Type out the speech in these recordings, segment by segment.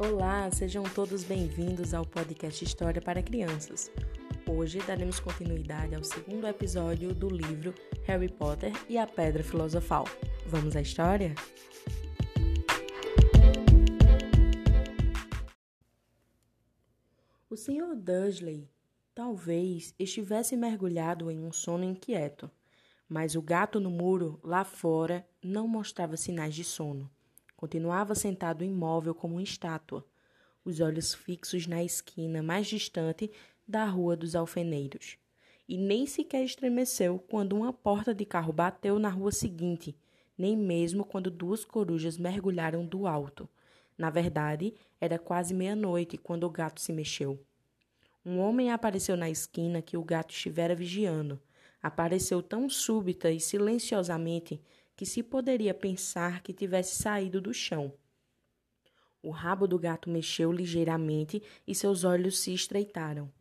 Olá, sejam todos bem-vindos ao podcast História para Crianças. Hoje daremos continuidade ao segundo episódio do livro Harry Potter e a Pedra Filosofal. Vamos à história? O Sr. Dursley talvez estivesse mergulhado em um sono inquieto, mas o gato no muro, lá fora, não mostrava sinais de sono. Continuava sentado imóvel como uma estátua, os olhos fixos na esquina mais distante da Rua dos Alfeneiros. E nem sequer estremeceu quando uma porta de carro bateu na rua seguinte, nem mesmo quando duas corujas mergulharam do alto. Na verdade, era quase meia-noite quando o gato se mexeu. Um homem apareceu na esquina que o gato estivera vigiando. Apareceu tão súbita e silenciosamente que se poderia pensar que tivesse saído do chão. O rabo do gato mexeu ligeiramente e seus olhos se estreitaram.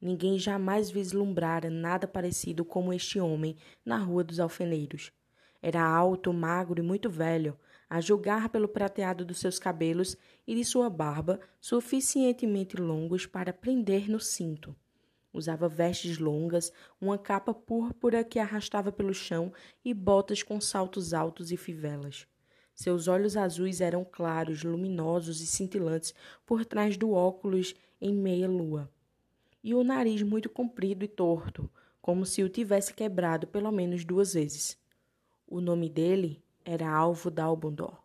Ninguém jamais vislumbrara nada parecido como este homem na Rua dos Alfeneiros. Era alto, magro e muito velho, a julgar pelo prateado dos seus cabelos e de sua barba suficientemente longos para prender no cinto. Usava vestes longas, uma capa púrpura que arrastava pelo chão e botas com saltos altos e fivelas. Seus olhos azuis eram claros, luminosos e cintilantes por trás do óculos em meia lua. E o nariz muito comprido e torto, como se o tivesse quebrado pelo menos duas vezes. O nome dele era Alvo Dalbondor.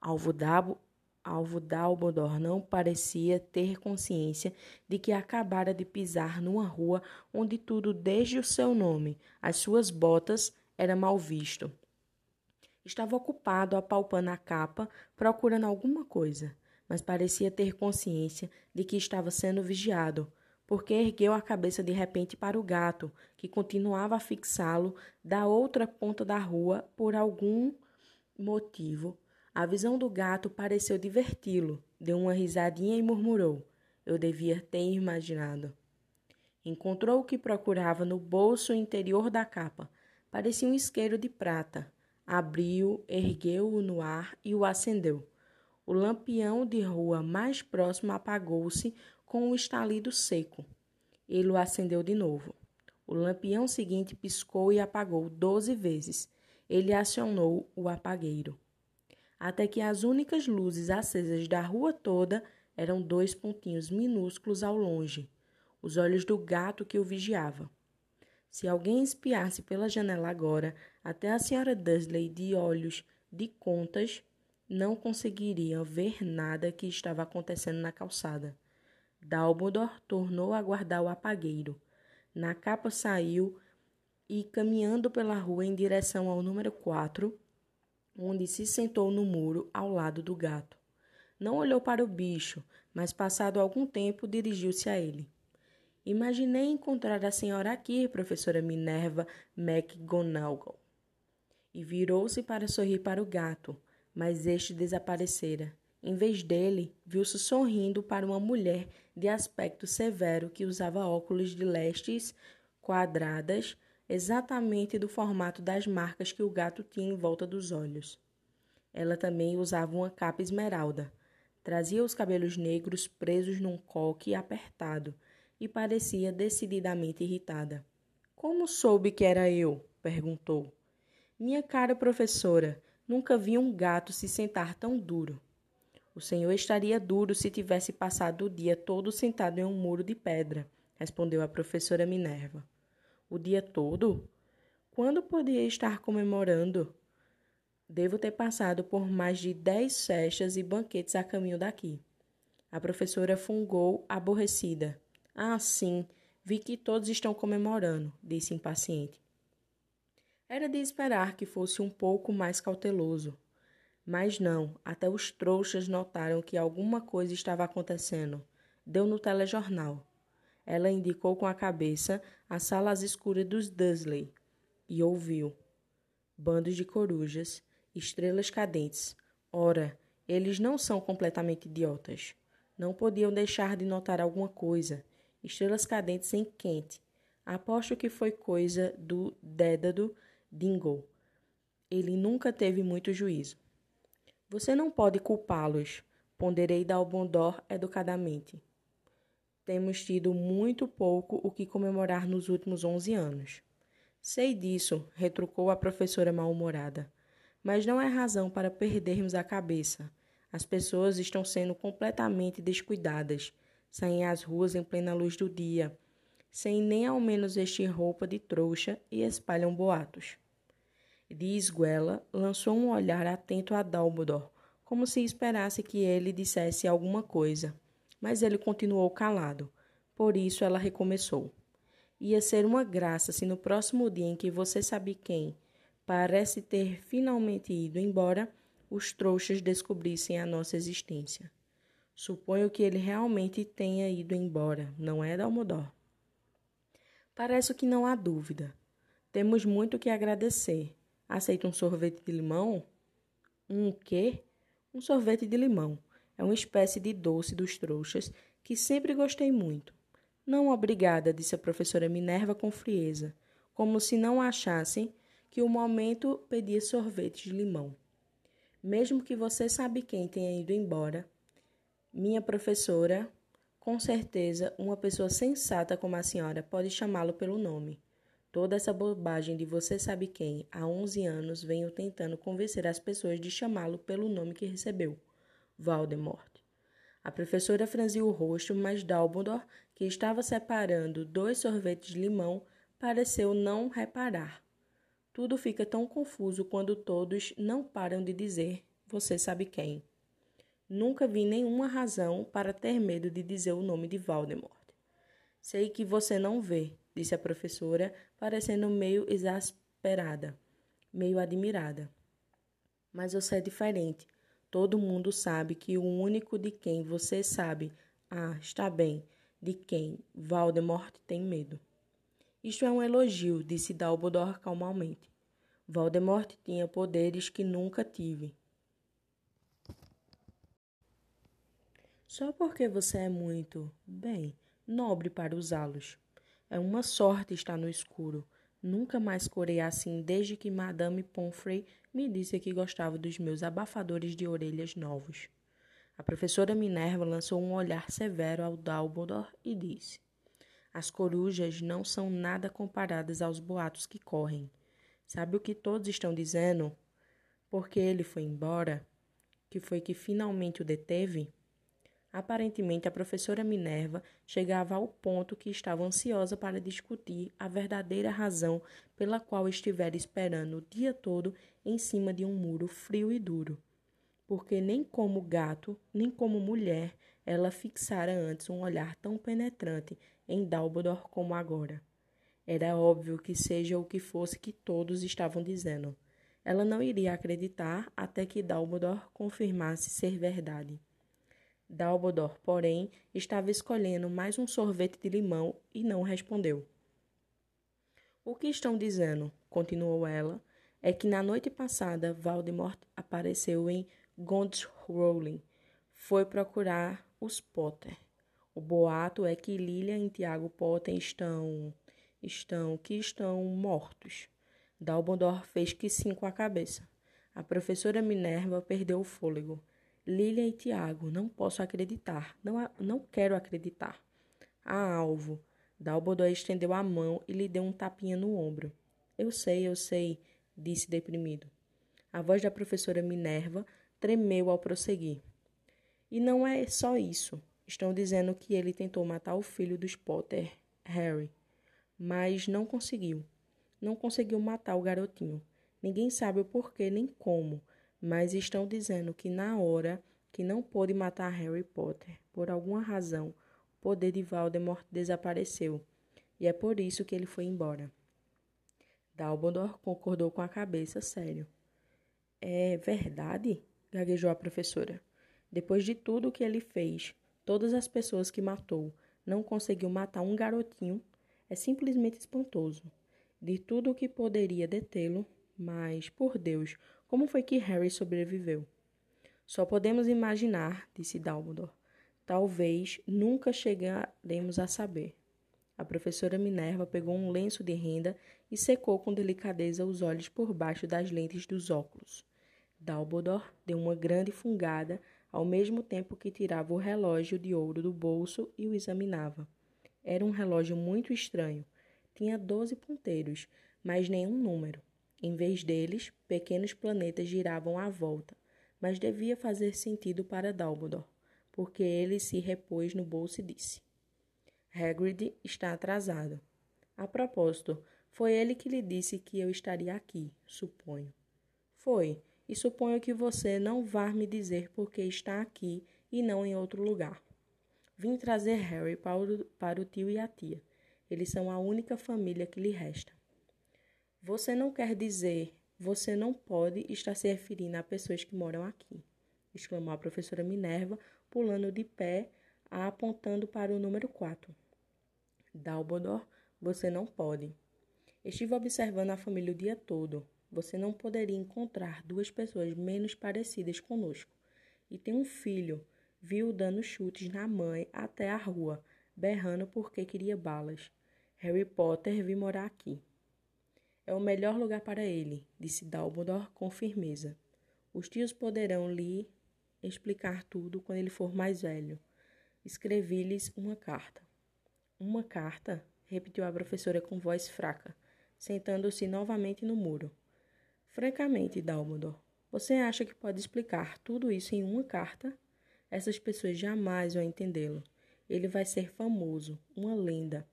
Alvo, Dabo, Alvo Dalbodor não parecia ter consciência de que acabara de pisar numa rua onde tudo, desde o seu nome, as suas botas, era mal visto. Estava ocupado apalpando a capa, procurando alguma coisa, mas parecia ter consciência de que estava sendo vigiado, porque ergueu a cabeça de repente para o gato, que continuava a fixá-lo da outra ponta da rua por algum motivo a visão do gato pareceu diverti-lo. Deu uma risadinha e murmurou: Eu devia ter imaginado. Encontrou o que procurava no bolso interior da capa. Parecia um isqueiro de prata. Abriu, ergueu-o no ar e o acendeu. O lampião de rua mais próximo apagou-se com um estalido seco. Ele o acendeu de novo. O lampião seguinte piscou e apagou doze vezes. Ele acionou o apagueiro até que as únicas luzes acesas da rua toda eram dois pontinhos minúsculos ao longe, os olhos do gato que o vigiava. Se alguém espiasse pela janela agora, até a senhora Dursley de olhos de contas não conseguiria ver nada que estava acontecendo na calçada. Dalmodor tornou a guardar o apagueiro. Na capa saiu e, caminhando pela rua em direção ao número 4, onde se sentou no muro ao lado do gato. Não olhou para o bicho, mas passado algum tempo dirigiu-se a ele. Imaginei encontrar a senhora aqui, professora Minerva McGonagall. E virou-se para sorrir para o gato, mas este desaparecera. Em vez dele, viu-se sorrindo para uma mulher de aspecto severo que usava óculos de lestes quadradas exatamente do formato das marcas que o gato tinha em volta dos olhos. Ela também usava uma capa esmeralda. Trazia os cabelos negros presos num coque apertado e parecia decididamente irritada. Como soube que era eu? perguntou. Minha cara professora, nunca vi um gato se sentar tão duro. O senhor estaria duro se tivesse passado o dia todo sentado em um muro de pedra, respondeu a professora Minerva. O dia todo? Quando podia estar comemorando? Devo ter passado por mais de dez festas e banquetes a caminho daqui. A professora fungou, aborrecida. Ah, sim, vi que todos estão comemorando, disse impaciente. Era de esperar que fosse um pouco mais cauteloso. Mas não, até os trouxas notaram que alguma coisa estava acontecendo. Deu no telejornal. Ela indicou com a cabeça a sala às escuras dos Dursley e ouviu. Bandos de corujas, estrelas cadentes. Ora, eles não são completamente idiotas. Não podiam deixar de notar alguma coisa. Estrelas cadentes em Kent. Aposto que foi coisa do Dédado Dingle. Ele nunca teve muito juízo. Você não pode culpá-los. ponderei Dalbondor educadamente. Temos tido muito pouco o que comemorar nos últimos onze anos. Sei disso, retrucou a professora mal-humorada. Mas não é razão para perdermos a cabeça. As pessoas estão sendo completamente descuidadas. Saem às ruas em plena luz do dia, sem nem ao menos vestir roupa de trouxa e espalham boatos. Disguela lançou um olhar atento a Dumbledore, como se esperasse que ele dissesse alguma coisa, mas ele continuou calado. Por isso ela recomeçou. Ia ser uma graça se no próximo dia em que você sabe quem parece ter finalmente ido embora, os trouxas descobrissem a nossa existência. Suponho que ele realmente tenha ido embora, não é, Dalmodor? Parece que não há dúvida. Temos muito que agradecer. Aceita um sorvete de limão? Um quê? Um sorvete de limão. É uma espécie de doce dos trouxas que sempre gostei muito. Não obrigada, disse a professora Minerva com frieza, como se não achassem que o momento pedia sorvete de limão. Mesmo que você sabe quem tenha ido embora, minha professora, com certeza, uma pessoa sensata como a senhora pode chamá-lo pelo nome. Toda essa bobagem de você sabe quem, há 11 anos, venho tentando convencer as pessoas de chamá-lo pelo nome que recebeu: Valdemort. A professora franziu o rosto, mas Dumbledore, que estava separando dois sorvetes de limão, pareceu não reparar. Tudo fica tão confuso quando todos não param de dizer: Você sabe quem. Nunca vi nenhuma razão para ter medo de dizer o nome de Valdemort. Sei que você não vê, disse a professora, parecendo meio exasperada, meio admirada. Mas você é diferente. Todo mundo sabe que o único de quem você sabe, ah, está bem, de quem Valdemort tem medo. Isto é um elogio, disse Dumbledore calmamente. Valdemort tinha poderes que nunca tive. Só porque você é muito, bem, nobre para usá-los. É uma sorte estar no escuro. Nunca mais corei assim desde que Madame Pomfrey me disse que gostava dos meus abafadores de orelhas novos. A professora Minerva lançou um olhar severo ao Dumbledore e disse: As corujas não são nada comparadas aos boatos que correm. Sabe o que todos estão dizendo? Porque ele foi embora? Que foi que finalmente o deteve? Aparentemente, a professora Minerva chegava ao ponto que estava ansiosa para discutir a verdadeira razão pela qual estivera esperando o dia todo em cima de um muro frio e duro. Porque nem como gato, nem como mulher, ela fixara antes um olhar tão penetrante em Dumbledore como agora. Era óbvio que seja o que fosse que todos estavam dizendo. Ela não iria acreditar até que Dumbledore confirmasse ser verdade. Dumbledore, porém, estava escolhendo mais um sorvete de limão e não respondeu. O que estão dizendo, continuou ela, é que na noite passada Voldemort apareceu em Gonds Rowling. Foi procurar os Potter. O boato é que Lilian e Tiago Potter estão... estão... que estão mortos. Dumbledore fez que sim com a cabeça. A professora Minerva perdeu o fôlego. Lília e Tiago, não posso acreditar, não, não quero acreditar. Ah, Alvo. Dalbodó estendeu a mão e lhe deu um tapinha no ombro. Eu sei, eu sei, disse deprimido. A voz da professora Minerva tremeu ao prosseguir. E não é só isso. Estão dizendo que ele tentou matar o filho dos Potter, Harry, mas não conseguiu. Não conseguiu matar o garotinho. Ninguém sabe o porquê nem como, mas estão dizendo que na hora que não pôde matar Harry Potter, por alguma razão, o poder de Voldemort desapareceu, e é por isso que ele foi embora. Dumbledore concordou com a cabeça, sério. É verdade? gaguejou a professora. Depois de tudo o que ele fez, todas as pessoas que matou, não conseguiu matar um garotinho, é simplesmente espantoso. De tudo o que poderia detê-lo, mas, por Deus, como foi que Harry sobreviveu? Só podemos imaginar, disse Dumbledore. Talvez nunca chegaremos a saber. A professora Minerva pegou um lenço de renda e secou com delicadeza os olhos por baixo das lentes dos óculos. Dumbledore deu uma grande fungada, ao mesmo tempo que tirava o relógio de ouro do bolso e o examinava. Era um relógio muito estranho. Tinha doze ponteiros, mas nenhum número. Em vez deles, pequenos planetas giravam à volta, mas devia fazer sentido para Dumbledore, porque ele se repôs no bolso e disse: Hagrid está atrasado. A propósito, foi ele que lhe disse que eu estaria aqui, suponho. Foi, e suponho que você não vá me dizer por que está aqui e não em outro lugar. Vim trazer Harry para o, para o tio e a tia. Eles são a única família que lhe resta. Você não quer dizer, você não pode estar se referindo a pessoas que moram aqui, exclamou a professora Minerva, pulando de pé, apontando para o número 4. Dumbledore, você não pode. Estive observando a família o dia todo. Você não poderia encontrar duas pessoas menos parecidas conosco. E tem um filho. Viu dando chutes na mãe até a rua, berrando porque queria balas. Harry Potter vi morar aqui. É o melhor lugar para ele, disse Dumbledore com firmeza. Os tios poderão lhe explicar tudo quando ele for mais velho. Escrevi-lhes uma carta. Uma carta? repetiu a professora com voz fraca sentando-se novamente no muro. Francamente, Dumbledore, você acha que pode explicar tudo isso em uma carta? Essas pessoas jamais vão entendê-lo. Ele vai ser famoso, uma lenda.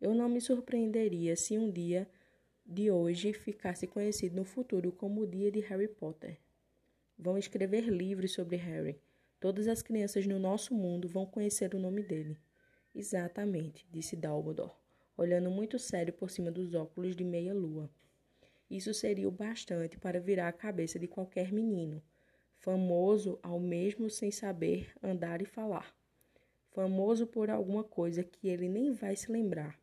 Eu não me surpreenderia se um dia de hoje ficasse conhecido no futuro como o dia de Harry Potter. Vão escrever livros sobre Harry. Todas as crianças no nosso mundo vão conhecer o nome dele. Exatamente, disse Dumbledore olhando muito sério por cima dos óculos de meia-lua. Isso seria o bastante para virar a cabeça de qualquer menino, famoso ao mesmo sem saber andar e falar. Famoso por alguma coisa que ele nem vai se lembrar.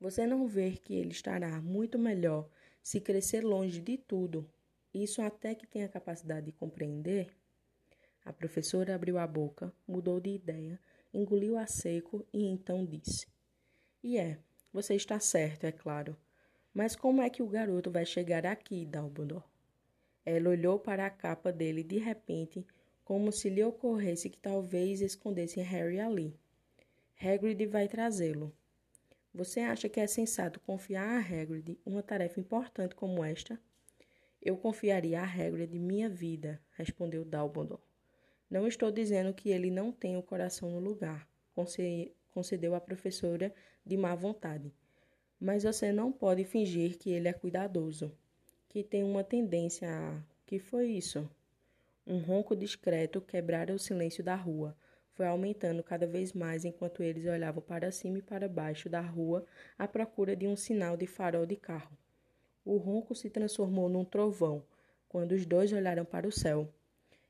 Você não vê que ele estará muito melhor se crescer longe de tudo, isso até que tenha capacidade de compreender? A professora abriu a boca, mudou de ideia, engoliu a seco e então disse: e é, você está certo, é claro. Mas como é que o garoto vai chegar aqui, Dumbledore? Ela olhou para a capa dele de repente, como se lhe ocorresse que talvez escondesse Harry ali. Hagrid vai trazê-lo. Você acha que é sensato confiar a Hagrid uma tarefa importante como esta? Eu confiaria a Hagrid minha vida, respondeu Dumbledore. Não estou dizendo que ele não tem o coração no lugar, concedeu a professora de má vontade. Mas você não pode fingir que ele é cuidadoso, que tem uma tendência a. Que foi isso? Um ronco discreto quebrara o silêncio da rua. Foi aumentando cada vez mais enquanto eles olhavam para cima e para baixo da rua à procura de um sinal de farol de carro. O ronco se transformou num trovão quando os dois olharam para o céu,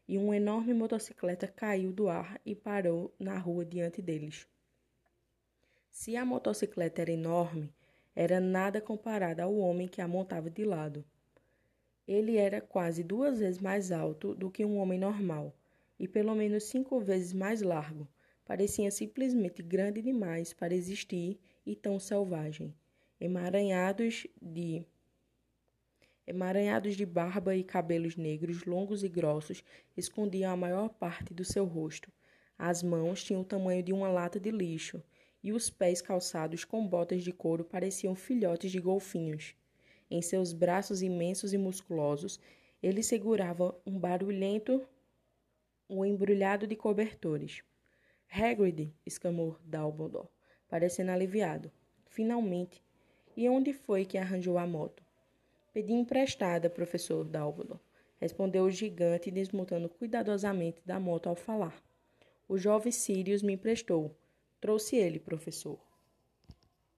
e uma enorme motocicleta caiu do ar e parou na rua diante deles. Se a motocicleta era enorme, era nada comparada ao homem que a montava de lado. Ele era quase duas vezes mais alto do que um homem normal e pelo menos cinco vezes mais largo. Parecia simplesmente grande demais para existir e tão selvagem. Emaranhados de emaranhados de barba e cabelos negros longos e grossos escondiam a maior parte do seu rosto. As mãos tinham o tamanho de uma lata de lixo e os pés calçados com botas de couro pareciam filhotes de golfinhos. Em seus braços imensos e musculosos, ele segurava um barulhento um embrulhado de cobertores. Hagrid, exclamou Dumbledore, parecendo aliviado. Finalmente. E onde foi que arranjou a moto? Pedi emprestada, professor Dumbledore, respondeu o gigante, desmontando cuidadosamente da moto ao falar. O jovem Sirius me emprestou. Trouxe ele, professor.